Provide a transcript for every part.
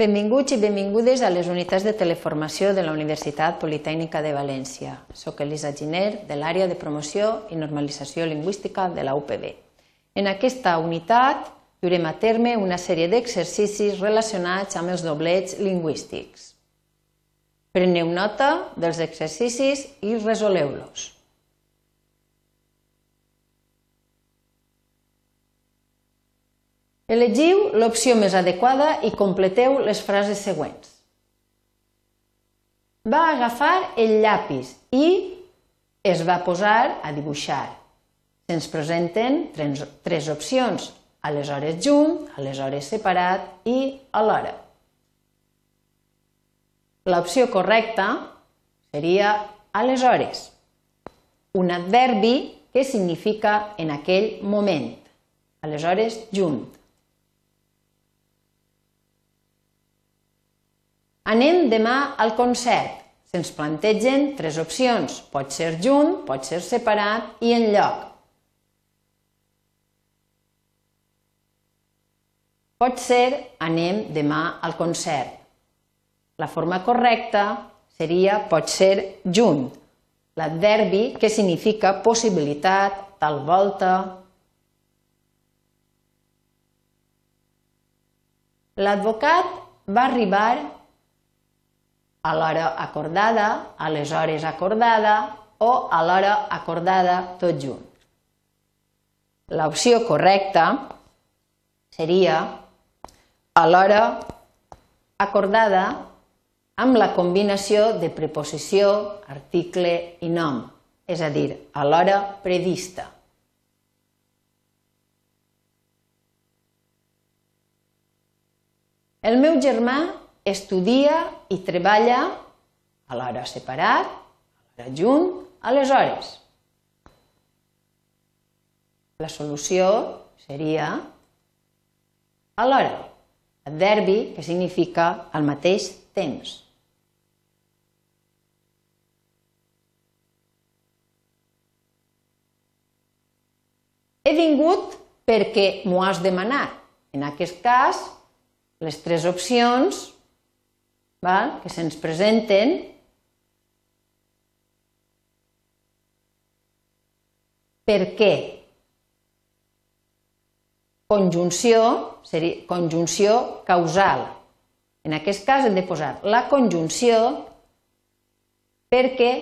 Benvinguts i benvingudes a les unitats de teleformació de la Universitat Politècnica de València. Soc Elisa Giner, de l'àrea de promoció i normalització lingüística de la UPB. En aquesta unitat durem a terme una sèrie d'exercicis relacionats amb els doblets lingüístics. Preneu nota dels exercicis i resoleu-los. Elegiu l'opció més adequada i completeu les frases següents. Va agafar el llapis i es va posar a dibuixar. Se'ns presenten tres, tres opcions, aleshores junt, aleshores separat i alhora. L'opció correcta seria aleshores, un adverbi que significa en aquell moment, aleshores junt. Anem demà al concert. Se'ns plantegen tres opcions. Pot ser junt, pot ser separat i en lloc. Pot ser anem demà al concert. La forma correcta seria pot ser junt, l'adverbi que significa possibilitat, tal volta. L'advocat va arribar a l'hora acordada, a les hores acordada o a l'hora acordada tot junt. L'opció correcta seria a l'hora acordada amb la combinació de preposició, article i nom, és a dir, a l'hora prevista. El meu germà estudia i treballa a l'hora separat, a l'hora junt, aleshores. La solució seria alhora, adverbi que significa al mateix temps. He vingut perquè m'ho has demanat. En aquest cas, les tres opcions val? que se'ns presenten per què? Conjunció, seria conjunció causal. En aquest cas hem de posar la conjunció perquè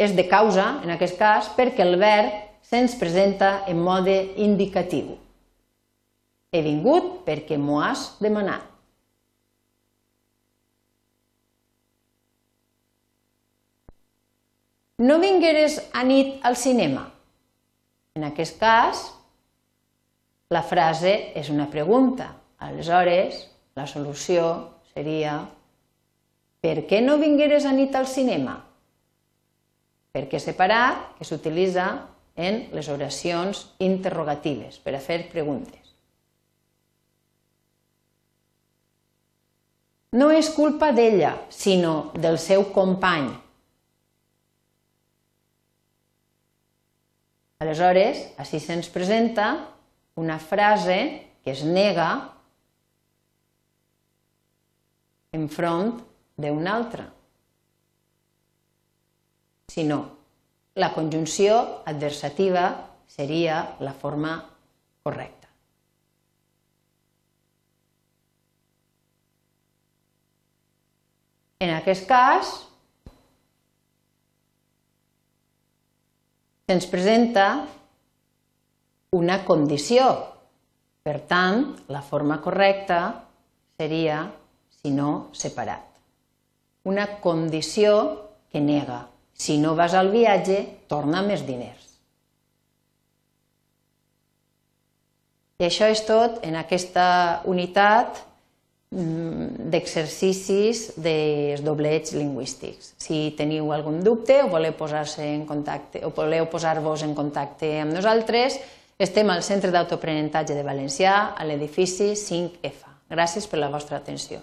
és de causa, en aquest cas, perquè el verb se'ns presenta en mode indicatiu. He vingut perquè m'ho has demanat. No vingueres a nit al cinema. En aquest cas, la frase és una pregunta. Aleshores, la solució seria per què no vingueres a nit al cinema? Perquè separat que s'utilitza en les oracions interrogatives per a fer preguntes. No és culpa d'ella, sinó del seu company, Aleshores, així se'ns presenta una frase que es nega enfront d'una altra. Si no, la conjunció adversativa seria la forma correcta. En aquest cas, se'ns presenta una condició. Per tant, la forma correcta seria, si no, separat. Una condició que nega. Si no vas al viatge, torna més diners. I això és tot en aquesta unitat d'exercicis dels doblets lingüístics. Si teniu algun dubte o voleu posar-se en contacte o voleu posar-vos en contacte amb nosaltres, estem al Centre d'Autoaprenentatge de Valencià, a l'edifici 5F. Gràcies per la vostra atenció.